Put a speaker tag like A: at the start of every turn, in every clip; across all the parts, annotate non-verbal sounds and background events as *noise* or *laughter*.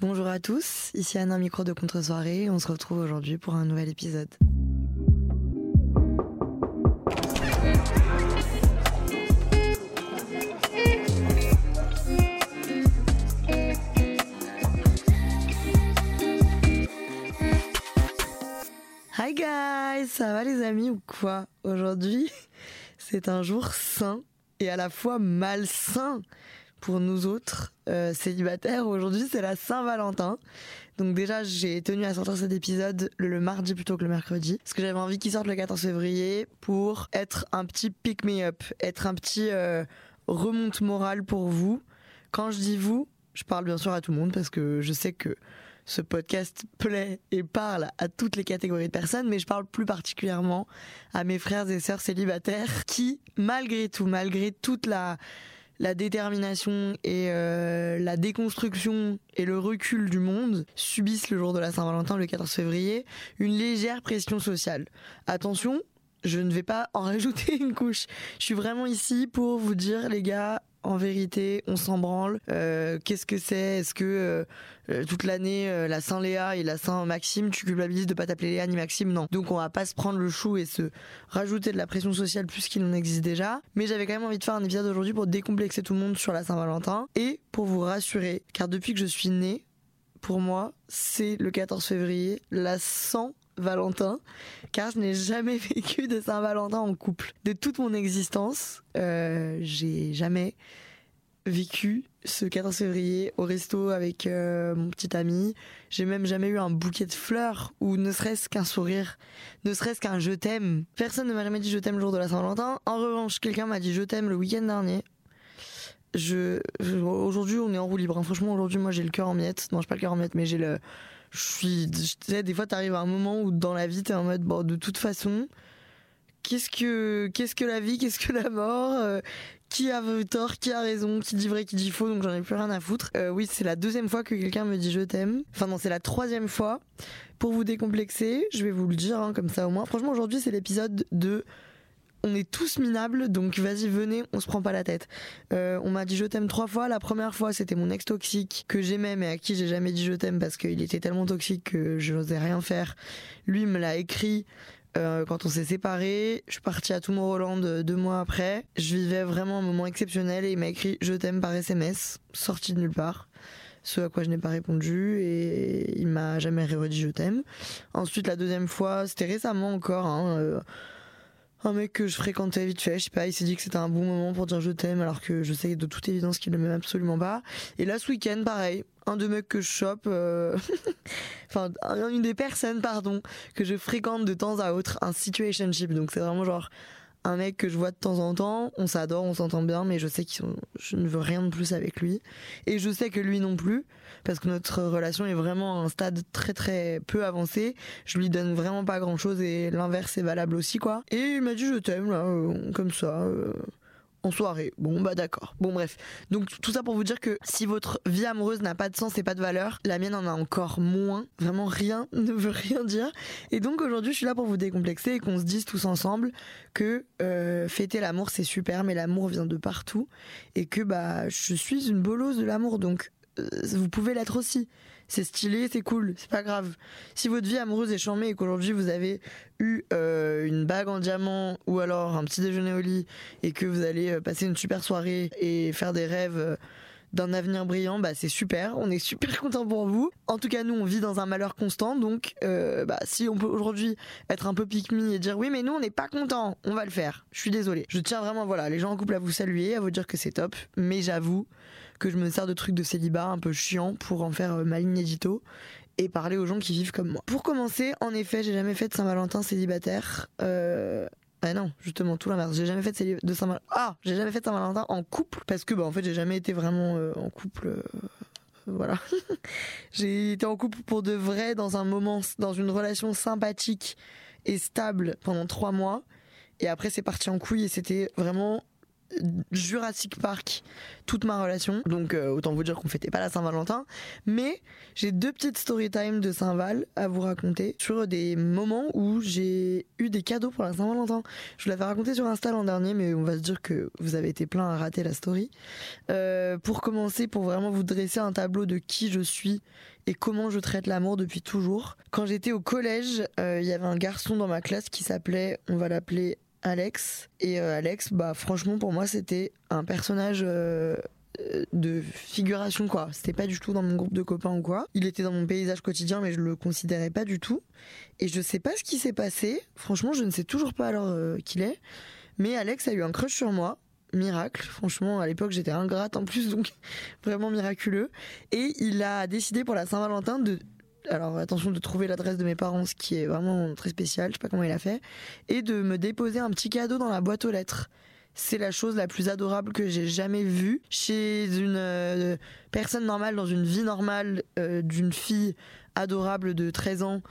A: Bonjour à tous, ici Anna Micro de Contre-soirée. On se retrouve aujourd'hui pour un nouvel épisode. Hi guys, ça va les amis ou quoi? Aujourd'hui, *laughs* c'est un jour sain et à la fois malsain pour nous autres euh, célibataires. Aujourd'hui, c'est la Saint-Valentin. Donc déjà, j'ai tenu à sortir cet épisode le mardi plutôt que le mercredi, parce que j'avais envie qu'il sorte le 14 février pour être un petit pick me up, être un petit euh, remonte morale pour vous. Quand je dis vous, je parle bien sûr à tout le monde parce que je sais que ce podcast plaît et parle à toutes les catégories de personnes, mais je parle plus particulièrement à mes frères et sœurs célibataires qui, malgré tout, malgré toute la, la détermination et euh, la déconstruction et le recul du monde, subissent le jour de la Saint-Valentin, le 14 février, une légère pression sociale. Attention, je ne vais pas en *laughs* rajouter une couche. Je suis vraiment ici pour vous dire, les gars, en vérité, on s'en branle. Euh, Qu'est-ce que c'est? Est-ce que euh, euh, toute l'année, la Saint-Léa et la Saint-Maxime, tu culpabilises de pas t'appeler Léa ni Maxime? Non. Donc on va pas se prendre le chou et se rajouter de la pression sociale plus qu'il en existe déjà. Mais j'avais quand même envie de faire un épisode aujourd'hui pour décomplexer tout le monde sur la Saint-Valentin et pour vous rassurer, car depuis que je suis née, pour moi, c'est le 14 février, la Saint Valentin, car je n'ai jamais *laughs* vécu de Saint-Valentin en couple. De toute mon existence, euh, j'ai jamais vécu ce 14 février au resto avec euh, mon petit ami. J'ai même jamais eu un bouquet de fleurs ou ne serait-ce qu'un sourire, ne serait-ce qu'un je t'aime. Personne ne m'a jamais dit je t'aime le jour de la Saint-Valentin. En revanche, quelqu'un m'a dit je t'aime le week-end dernier. Aujourd'hui, on est en roue libre. hein. Franchement, aujourd'hui, moi, j'ai le cœur en miettes. Non, j'ai pas le cœur en miettes, mais j'ai le. Je suis. Tu sais, des fois, t'arrives à un moment où dans la vie, t'es en mode, bon, de toute façon, qu'est-ce que, qu'est-ce que la vie, qu'est-ce que la mort euh, Qui a tort, qui a raison, qui dit vrai, qui dit faux, donc j'en ai plus rien à foutre. Euh, oui, c'est la deuxième fois que quelqu'un me dit je t'aime. Enfin, non, c'est la troisième fois. Pour vous décomplexer, je vais vous le dire, hein, comme ça au moins. Franchement, aujourd'hui, c'est l'épisode de on est tous minables, donc vas-y, venez, on se prend pas la tête. Euh, on m'a dit je t'aime trois fois. La première fois, c'était mon ex toxique que j'aimais, mais à qui j'ai jamais dit je t'aime parce qu'il était tellement toxique que je n'osais rien faire. Lui me l'a écrit. euh, quand on s'est séparés, je suis partie à Tomorrowland deux mois après. Je vivais vraiment un moment exceptionnel et il m'a écrit je t'aime par SMS, sorti de nulle part. Ce à quoi je n'ai pas répondu et il m'a jamais redit je t'aime. Ensuite, la deuxième fois, c'était récemment encore. hein, euh, un mec que je fréquentais vite fait, je sais pas, il s'est dit que c'était un bon moment pour dire je t'aime alors que je sais de toute évidence qu'il ne m'aime absolument pas. Et là ce week-end pareil, un de mecs que je chope, euh, *laughs* enfin un- une des personnes pardon que je fréquente de temps à autre, un situationship, donc c'est vraiment genre un mec que je vois de temps en temps, on s'adore, on s'entend bien, mais je sais que je ne veux rien de plus avec lui. Et je sais que lui non plus, parce que notre relation est vraiment à un stade très très peu avancé. Je lui donne vraiment pas grand chose et l'inverse est valable aussi, quoi. Et il m'a dit je t'aime, là, euh, comme ça. euh, en soirée. Bon, bah d'accord. Bon, bref. Donc, tout ça pour vous dire que si votre vie amoureuse n'a pas de sens et pas de valeur, la mienne en a encore moins. Vraiment, rien *laughs* ne veut rien dire. Et donc, aujourd'hui, je suis là pour vous décomplexer et qu'on se dise tous ensemble que euh, fêter l'amour, c'est super, mais l'amour vient de partout. Et que, bah, je suis une bolosse de l'amour. Donc, euh, vous pouvez l'être aussi. C'est stylé, c'est cool, c'est pas grave. Si votre vie amoureuse est charmée et qu'aujourd'hui vous avez eu euh, une bague en diamant ou alors un petit déjeuner au lit et que vous allez euh, passer une super soirée et faire des rêves euh, d'un avenir brillant, bah c'est super, on est super content pour vous. En tout cas, nous on vit dans un malheur constant, donc bah, si on peut aujourd'hui être un peu pick me et dire oui mais nous on n'est pas content, on va le faire. Je suis désolée. Je tiens vraiment voilà les gens en couple à vous saluer, à vous dire que c'est top, mais j'avoue que je me sers de trucs de célibat un peu chiant pour en faire euh, ma ligne édito et parler aux gens qui vivent comme moi. Pour commencer, en effet, j'ai jamais fait de Saint-Valentin célibataire. Euh, Ah non, justement, tout l'inverse. J'ai jamais fait de, Saint-Valentin. Ah, j'ai jamais fait de Saint-Valentin en couple parce que, bah, en fait, j'ai jamais été vraiment euh, en couple. euh, voilà. *laughs* j'ai été en couple pour de vrai dans un moment, dans une relation sympathique et stable pendant trois mois. Et après, c'est parti en couille et c'était vraiment Jurassic Park toute ma relation. Donc euh, autant vous dire qu'on fêtait pas la Saint-Valentin. Mais j'ai deux petites story time de Saint-Val à vous raconter sur des moments où j'ai eu des cadeaux pour la Saint-Valentin. Je vous l'avais raconté sur Insta l'an dernier, mais on va se dire que vous avez été plein à rater la story. Euh, pour commencer, pour vraiment vous dresser un tableau de qui je suis et comment je traite l'amour depuis toujours. Quand j'étais au collège, euh, il y avait un garçon dans ma classe qui s'appelait, on va l'appeler Alex. Et euh, Alex, bah franchement pour moi c'était un personnage euh, de figuration quoi. C'était pas du tout dans mon groupe de copains ou quoi. Il était dans mon paysage quotidien mais je le considérais pas du tout. Et je sais pas ce qui s'est passé. Franchement je ne sais toujours pas alors euh, qu'il est. Mais Alex a eu un crush sur moi. Miracle, franchement à l'époque j'étais ingrate en plus donc *laughs* vraiment miraculeux et il a décidé pour la Saint-Valentin de alors attention de trouver l'adresse de mes parents, ce qui est vraiment très spécial, je sais pas comment il a fait, et de me déposer un petit cadeau dans la boîte aux lettres. C'est la chose la plus adorable que j'ai jamais vue chez une euh, personne normale, dans une vie normale euh, d'une fille adorable de 13 ans.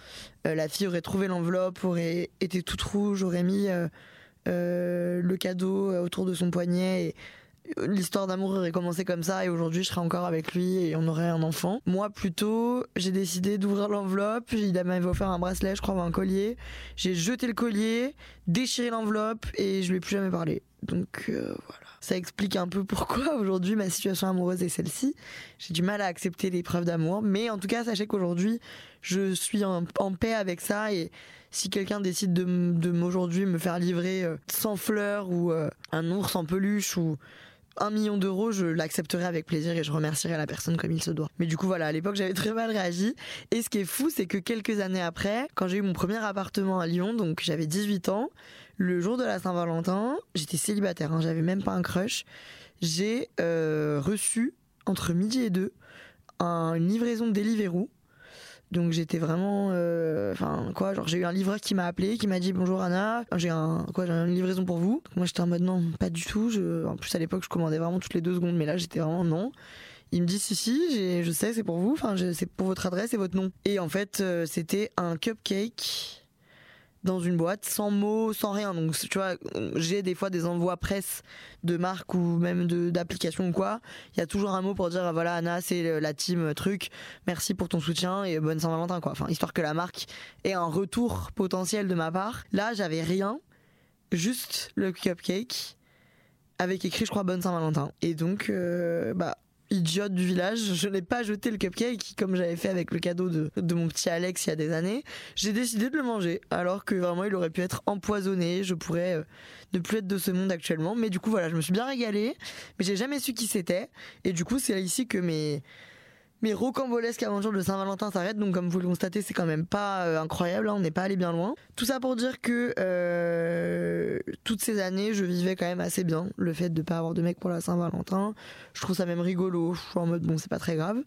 A: Euh, la fille aurait trouvé l'enveloppe, aurait été toute rouge, aurait mis le cadeau autour de son poignet et l'histoire d'amour aurait commencé comme ça et aujourd'hui je serais encore avec lui et on aurait un enfant. Moi plutôt, j'ai décidé d'ouvrir l'enveloppe, il m'avait offert un bracelet, je crois, un collier. J'ai jeté le collier, déchiré l'enveloppe et je lui ai plus jamais parlé. Donc euh, voilà. Ça explique un peu pourquoi *laughs* aujourd'hui ma situation amoureuse est celle-ci. J'ai du mal à accepter les preuves d'amour, mais en tout cas sachez qu'aujourd'hui je suis en, paix avec ça et si quelqu'un décide de, m'aujourd'hui me faire livrer euh, 100 fleurs ou euh, un ours en peluche ou un million d'euros, je l'accepterai avec plaisir et je remercierai la personne comme il se doit. Mais du coup, voilà, à l'époque, j'avais très mal réagi. Et ce qui est fou, c'est que quelques années après, quand j'ai eu mon premier appartement à Lyon, donc j'avais 18 ans, le jour de la Saint-Valentin, j'étais célibataire, hein, j'avais même pas un crush. J'ai euh, reçu, entre midi et deux, un- une livraison de Deliveroo. Donc j'étais vraiment, euh, enfin quoi, genre j'ai eu un livreur qui m'a appelé, qui m'a dit bonjour Anna, j'ai un quoi, j'ai une livraison pour vous. Moi j'étais en mode non, pas du tout. Je, en plus à l'époque je commandais vraiment toutes les deux secondes, mais là j'étais vraiment non. Il me dit si si, je sais c'est pour vous, enfin c'est pour votre adresse et votre nom. Et en fait euh, c'était un cupcake dans une boîte sans mots, sans rien. Donc tu vois, j'ai des fois des envois presse de marques ou même d'applications ou quoi. Il y a toujours un mot pour dire voilà Anna c'est la team truc, merci pour ton soutien et bonne Saint-Valentin quoi. Enfin histoire que la marque ait un retour potentiel de ma part. Là j'avais rien, juste le cupcake avec écrit je crois bonne Saint-Valentin. Et donc euh, bah idiote du village, je n'ai pas jeté le cupcake comme j'avais fait avec le cadeau de, mon petit Alex il y a des années. J'ai décidé de le manger alors que vraiment il aurait pu être empoisonné, je pourrais euh, ne plus être de ce monde actuellement. Mais du coup voilà, je me suis bien régalée, mais j'ai jamais su qui c'était. Et du coup c'est ici que mes mes rocambolesques aventures de Saint-Valentin s'arrêtent, donc comme vous le constatez, c'est quand même pas euh, incroyable, hein, on n'est pas allé bien loin. Tout ça pour dire que euh, toutes ces années, je vivais quand même assez bien le fait de pas avoir de mec pour la Saint-Valentin. Je trouve ça même rigolo, je suis en mode bon, c'est pas très grave.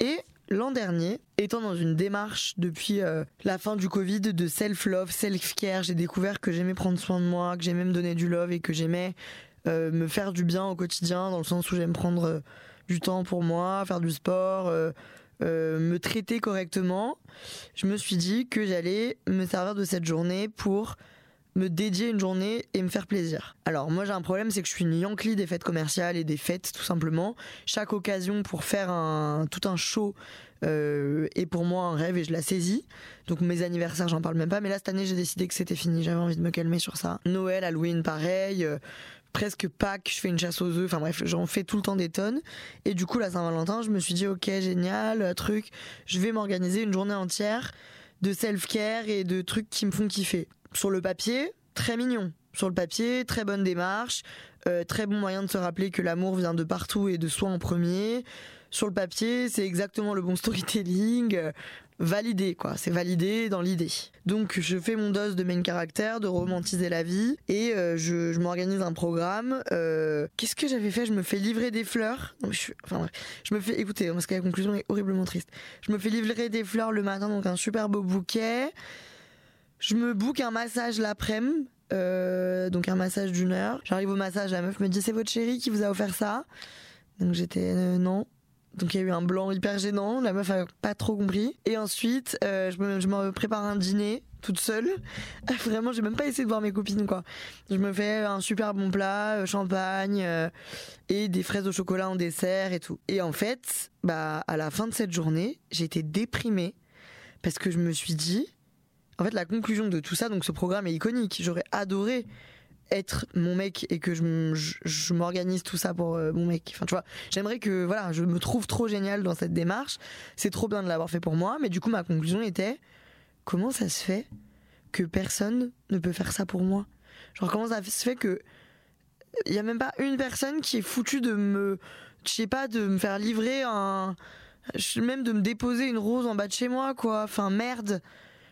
A: Et l'an dernier, étant dans une démarche depuis euh, la fin du Covid de self-love, self-care, j'ai découvert que j'aimais prendre soin de moi, que j'aimais me donner du love et que j'aimais me faire du bien au quotidien, dans le sens où j'aime prendre du temps pour moi, faire du sport, euh, euh, me traiter correctement. Je me suis dit que j'allais me servir de cette journée pour me dédier une journée et me faire plaisir. Alors moi j'ai un problème, c'est que je suis une yankee des fêtes commerciales et des fêtes tout simplement. Chaque occasion pour faire un, tout un show euh, est pour moi un rêve et je la saisis. Donc mes anniversaires j'en parle même pas, mais là cette année j'ai décidé que c'était fini, j'avais envie de me calmer sur ça. Noël, Halloween pareil. euh, presque Pâques, je fais une chasse aux œufs, enfin bref, j'en fais tout le temps des tonnes. Et du coup, la Saint-Valentin, je me suis dit, ok, génial, euh, truc, je vais m'organiser une journée entière de self-care et de trucs qui me font kiffer. Sur le papier, très mignon. Sur le papier, très bonne démarche, euh, très bon moyen de se rappeler que l'amour vient de partout et de soi en premier. Sur le papier, c'est exactement le bon storytelling. Validé quoi, c'est validé dans l'idée. Donc je fais mon dose de main caractère, de romantiser la vie et euh, je, m'organise un programme. Euh, Qu'est-ce que j'avais fait? Je me fais livrer des fleurs. Je, enfin, bref. je me fais écoutez parce que la conclusion est horriblement triste. Je me fais livrer des fleurs le matin donc un super beau bouquet. Je me book un massage l'après-midi euh, donc un massage d'une heure. J'arrive au massage, la meuf me dit c'est votre chéri qui vous a offert ça? Donc j'étais non. Donc il y a eu un blanc hyper gênant, la meuf a pas trop compris. Et ensuite, euh, je, me, prépare un dîner toute seule. *laughs* Vraiment, j'ai même pas essayé de voir mes copines quoi. Je me fais un super bon plat, euh, champagne euh, et des fraises au chocolat en dessert et tout. Et en fait, bah à la fin de cette journée, j'ai été déprimée parce que je me suis dit en fait la conclusion de tout ça donc ce programme est iconique. J'aurais adoré être mon mec et que je, m'organise tout ça pour euh, mon mec. Enfin, tu vois, j'aimerais que voilà, je me trouve trop génial dans cette démarche. C'est trop bien de l'avoir fait pour moi, mais du coup, ma conclusion était comment ça se fait que personne ne peut faire ça pour moi? Genre, comment ça se fait que il y a même pas une personne qui est foutue de me, je sais pas, de me faire livrer un, même de me déposer une rose en bas de chez moi, quoi. Enfin, merde.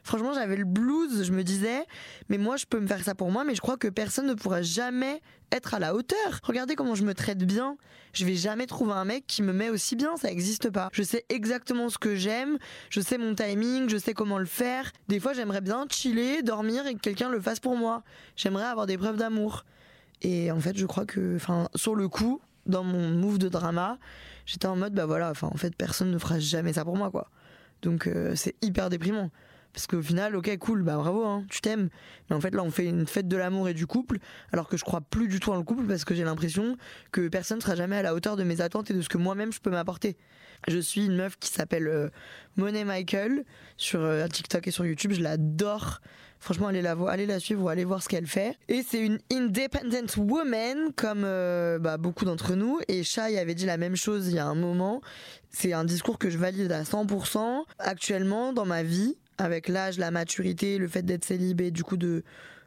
A: Franchement, j'avais le blues, je me disais, mais moi, je peux me faire ça pour moi, mais je crois que personne ne pourra jamais être à la hauteur. Regardez comment je me traite bien. Je vais jamais trouver un mec qui me met aussi bien, ça n'existe pas. Je sais exactement ce que j'aime, je sais mon timing, je sais comment le faire. Des fois, j'aimerais bien chiller, dormir et que quelqu'un le fasse pour moi. J'aimerais avoir des preuves d'amour. Et en fait, je crois que, enfin, sur le coup, dans mon move de drama, j'étais en mode, bah voilà, enfin, en fait, personne ne fera jamais ça pour moi, quoi. Donc, euh, c'est hyper déprimant. Parce qu'au final, ok, cool, bah bravo, hein, tu t'aimes. Mais en fait, là, on fait une fête de l'amour et du couple, alors que je crois plus du tout en le couple parce que j'ai l'impression que personne ne sera jamais à la hauteur de mes attentes et de ce que moi-même je peux m'apporter. Je suis une meuf qui s'appelle euh, Monet Michael sur euh, TikTok et sur YouTube, je l'adore. Franchement, allez la, allez la suivre ou allez voir ce qu'elle fait. Et c'est une independent woman, comme euh, bah, beaucoup d'entre nous. Et Shai avait dit la même chose il y a un moment. C'est un discours que je valide à 100%. Actuellement, dans ma vie, avec l'âge, la maturité, le fait d'être célibé, du coup de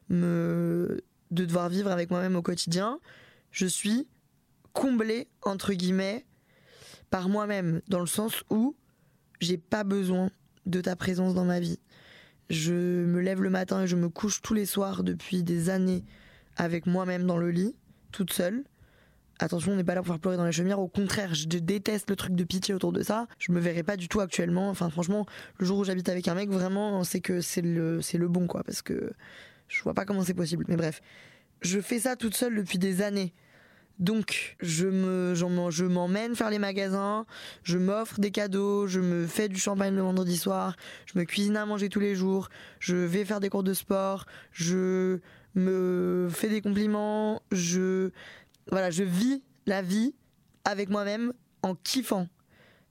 A: me de devoir vivre avec moi-même au quotidien, je suis comblée entre guillemets par moi-même dans le sens où j'ai pas besoin de ta présence dans ma vie. Je me lève le matin et je me couche tous les soirs depuis des années avec moi-même dans le lit, toute seule. Attention, on n'est pas là pour faire pleurer dans les chaumières. Au contraire, je déteste le truc de pitié autour de ça. Je me verrai pas du tout actuellement. Enfin, franchement, le jour où j'habite avec un mec, vraiment, c'est que c'est le, c'est le bon, quoi. Parce que je vois pas comment c'est possible. Mais bref, je fais ça toute seule depuis des années. Donc, je me, je m'emmène faire les magasins, je m'offre des cadeaux, je me fais du champagne le vendredi soir, je me cuisine à manger tous les jours, je vais faire des cours de sport, je me fais des compliments, je, voilà, je vis la vie avec moi-même en kiffant.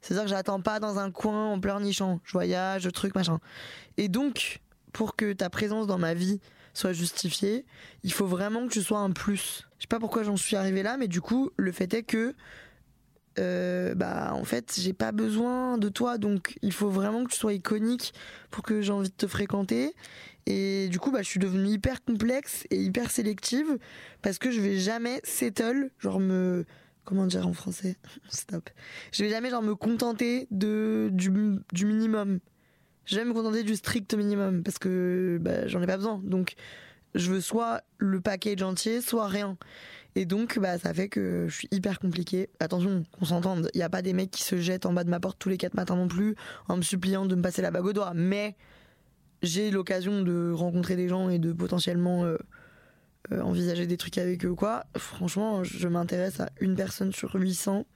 A: C'est-à-dire que j'attends pas dans un coin en pleurnichant. Je voyage, truc, machin. Et donc, pour que ta présence dans ma vie soit justifiée, il faut vraiment que tu sois un plus. Je sais pas pourquoi j'en suis arrivé là, mais du coup, le fait est que, euh, bah, en fait, j'ai pas besoin de toi, donc il faut vraiment que tu sois iconique pour que j'ai envie de te fréquenter. Et du coup, bah, je suis devenue hyper complexe et hyper sélective parce que je vais jamais settle, genre me. Comment dire en français? *laughs* Stop. Je vais jamais genre me contenter de, du, du minimum. Je vais me contenter du strict minimum parce que bah, j'en ai pas besoin. Donc, je veux soit le package entier, soit rien. Et donc, bah, ça fait que je suis hyper compliquée. Attention, qu'on s'entende, il n'y a pas des mecs qui se jettent en bas de ma porte tous les quatre matins non plus, en me suppliant de me passer la bague au doigt. Mais j'ai l'occasion de rencontrer des gens et de potentiellement euh, euh, envisager des trucs avec eux quoi. Franchement, je m'intéresse à une personne sur 800.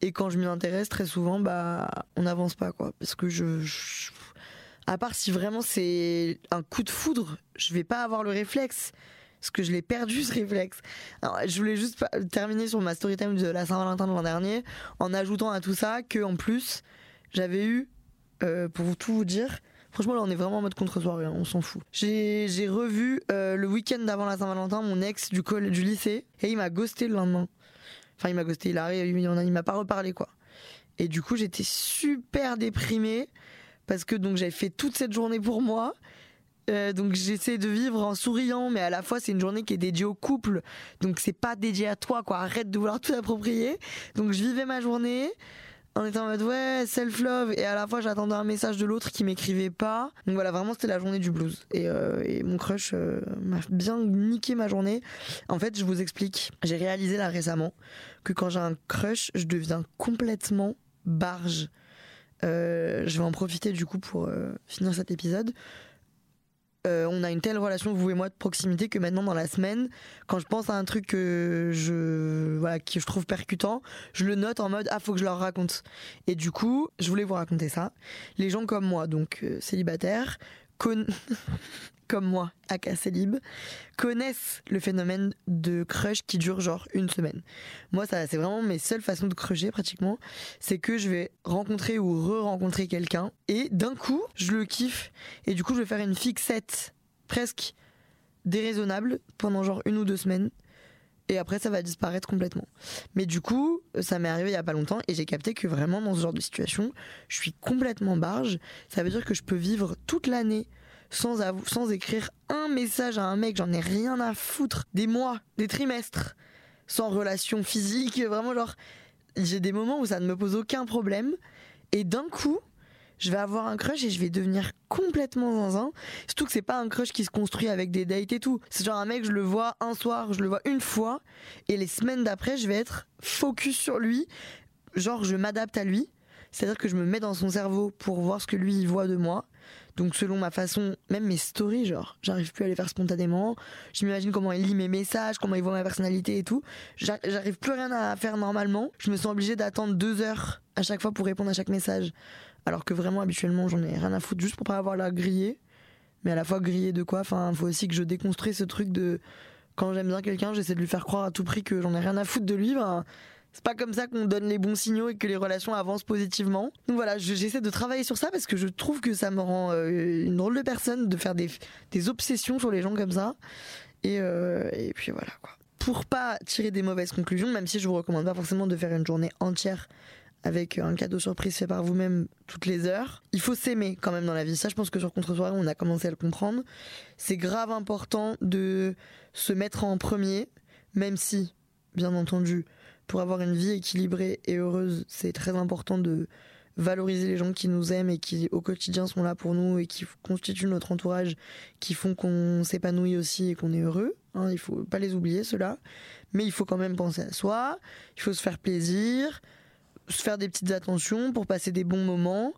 A: Et quand je m'y intéresse, très souvent, bah, on n'avance pas, quoi. Parce que je, À part si vraiment c'est un coup de foudre, je vais pas avoir le réflexe. Parce que je l'ai perdu ce réflexe. Je voulais juste terminer sur ma story time de la Saint-Valentin de l'an dernier en ajoutant à tout ça que en plus j'avais eu, euh, pour tout vous dire, franchement là on est vraiment en mode contre-soirée, hein, on s'en fout. J'ai revu euh, le week-end d'avant la Saint-Valentin mon ex du, du lycée et il m'a ghosté le lendemain. Enfin il m'a ghosté, il, a, il, en a- il m'a pas reparlé quoi. Et du coup j'étais super déprimée parce que donc j'avais fait toute cette journée pour moi. Euh, donc j'essaie de vivre en souriant, mais à la fois c'est une journée qui est dédiée au couple, donc c'est pas dédié à toi, quoi. Arrête de vouloir tout approprier. Donc je vivais ma journée en étant en mode ouais self love et à la fois j'attendais un message de l'autre qui m'écrivait pas. Donc voilà vraiment c'était la journée du blues et, euh, mon crush euh, m'a bien niqué ma journée. En fait je vous explique, j'ai réalisé là récemment que quand j'ai un crush je deviens complètement barge. Euh, je vais en profiter du coup pour finir cet épisode euh, on a une telle relation, vous et moi, de proximité que maintenant, dans la semaine, quand je pense à un truc que je, voilà, que je trouve percutant, je le note en mode Ah, faut que je leur raconte. Et du coup, je voulais vous raconter ça. Les gens comme moi, donc euh, célibataires, con... *laughs* comme moi, aka célib, connaissent le phénomène de crush qui dure genre une semaine. Moi, ça, c'est vraiment mes seules façons de crusher pratiquement. C'est que je vais rencontrer ou re-rencontrer quelqu'un et d'un coup, je le kiffe et du coup, je vais faire une fixette presque déraisonnable pendant genre une ou deux semaines. Et après, ça va disparaître complètement. Mais du coup, ça m'est arrivé il y a pas longtemps et j'ai capté que vraiment dans ce genre de situation, je suis complètement barge. Ça veut dire que je peux vivre toute l'année sans, écrire un message à un mec, j'en ai rien à foutre. Des mois, des trimestres, sans relation physique, vraiment genre, j'ai des moments où ça ne me pose aucun problème. Et d'un coup, je vais avoir un crush et je vais devenir complètement zinzin. Surtout que c'est pas un crush qui se construit avec des dates et tout. C'est genre un mec, je le vois un soir, je le vois une fois, et les semaines d'après, je vais être focus sur lui. Genre, je m'adapte à lui. C'est-à-dire que je me mets dans son cerveau pour voir ce que lui voit de moi. Donc selon ma façon, même mes stories, genre, j'arrive plus à les faire spontanément. Je m'imagine comment il lit mes messages, comment il voit ma personnalité et tout. J'arrive plus rien à faire normalement. Je me sens obligée d'attendre deux heures à chaque fois pour répondre à chaque message. Alors que vraiment, habituellement, j'en ai rien à foutre juste pour pas avoir la griller. Mais à la fois griller de quoi? Enfin, faut aussi que je déconstruise ce truc de quand j'aime bien quelqu'un, j'essaie de lui faire croire à tout prix que j'en ai rien à foutre de lui. Ben, c'est pas comme ça qu'on donne les bons signaux et que les relations avancent positivement. Donc voilà, j'essaie de travailler sur ça parce que je trouve que ça me rend euh, une drôle de personne de faire des, obsessions sur les gens comme ça. Et, euh, et puis voilà quoi. Pour pas tirer des mauvaises conclusions, même si je vous recommande pas forcément de faire une journée entière avec un cadeau surprise fait par vous-même toutes les heures. Il faut s'aimer quand même dans la vie. Ça, je pense que sur Contre-soirée, on a commencé à le comprendre. C'est grave important de se mettre en premier, même si, bien entendu, pour avoir une vie équilibrée et heureuse, c'est très important de valoriser les gens qui nous aiment et qui au quotidien sont là pour nous et qui constituent notre entourage, qui font qu'on s'épanouit aussi et qu'on est heureux. Hein, il faut pas les oublier cela, mais il faut quand même penser à soi. Il faut se faire plaisir, se faire des petites attentions pour passer des bons moments.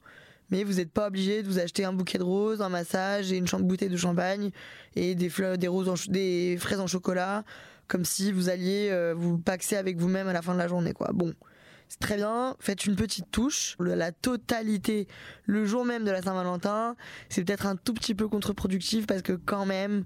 A: Mais vous n'êtes pas obligé de vous acheter un bouquet de roses, un massage et une bouteille de champagne et des fleurs, des roses, des fraises en chocolat comme si vous alliez euh, vous paxer avec vous-même à la fin de la journée, quoi. Bon. C'est très bien, faites une petite touche. La totalité, le jour même de la Saint-Valentin, c'est peut-être un tout petit peu contre-productif parce que quand même,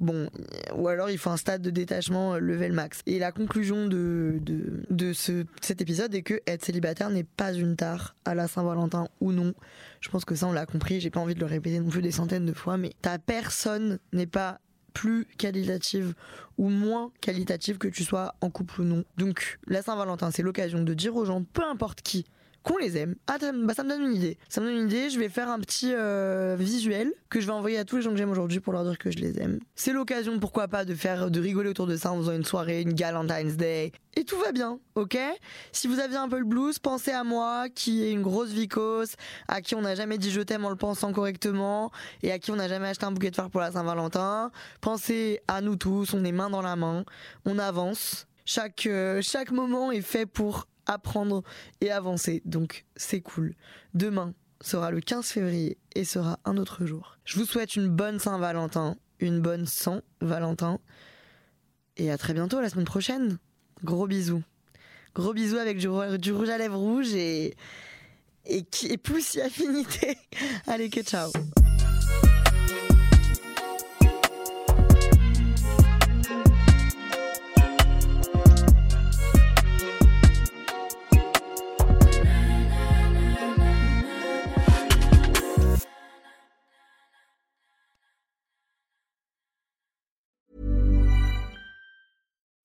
A: bon, ou alors il faut un stade de détachement euh, level max. Et la conclusion de, de, de ce, cet épisode est que être célibataire n'est pas une tare à la Saint-Valentin ou non. Je pense que ça on l'a compris, j'ai pas envie de le répéter non plus des centaines de fois, mais ta personne n'est pas plus qualitative ou moins qualitative que tu sois en couple ou non. Donc la Saint-Valentin, c'est l'occasion de dire aux gens, peu importe qui, qu'on les aime. Ah, bah, ça me donne une idée. Ça me donne une idée, je vais faire un petit euh, visuel que je vais envoyer à tous les gens que j'aime aujourd'hui pour leur dire que je les aime. C'est l'occasion, pourquoi pas, de faire, de rigoler autour de ça en faisant une soirée, une Valentine's Day. Et tout va bien, ok? Si vous aviez un peu le blues, pensez à moi, qui est une grosse vicose, à qui on n'a jamais dit je t'aime en le pensant correctement, et à qui on n'a jamais acheté un bouquet de fleurs pour la Saint-Valentin. Pensez à nous tous, on est main dans la main, on avance. Chaque, euh, chaque moment est fait pour apprendre et avancer. Donc c'est cool. Demain sera le 15 février et sera un autre jour. Je vous souhaite une bonne Saint-Valentin, une bonne Saint-Valentin. Et à très bientôt la semaine prochaine. Gros bisous. Gros bisous avec du, rouge à lèvres rouge et, et, et plus si affinité. *laughs* Allez que ciao.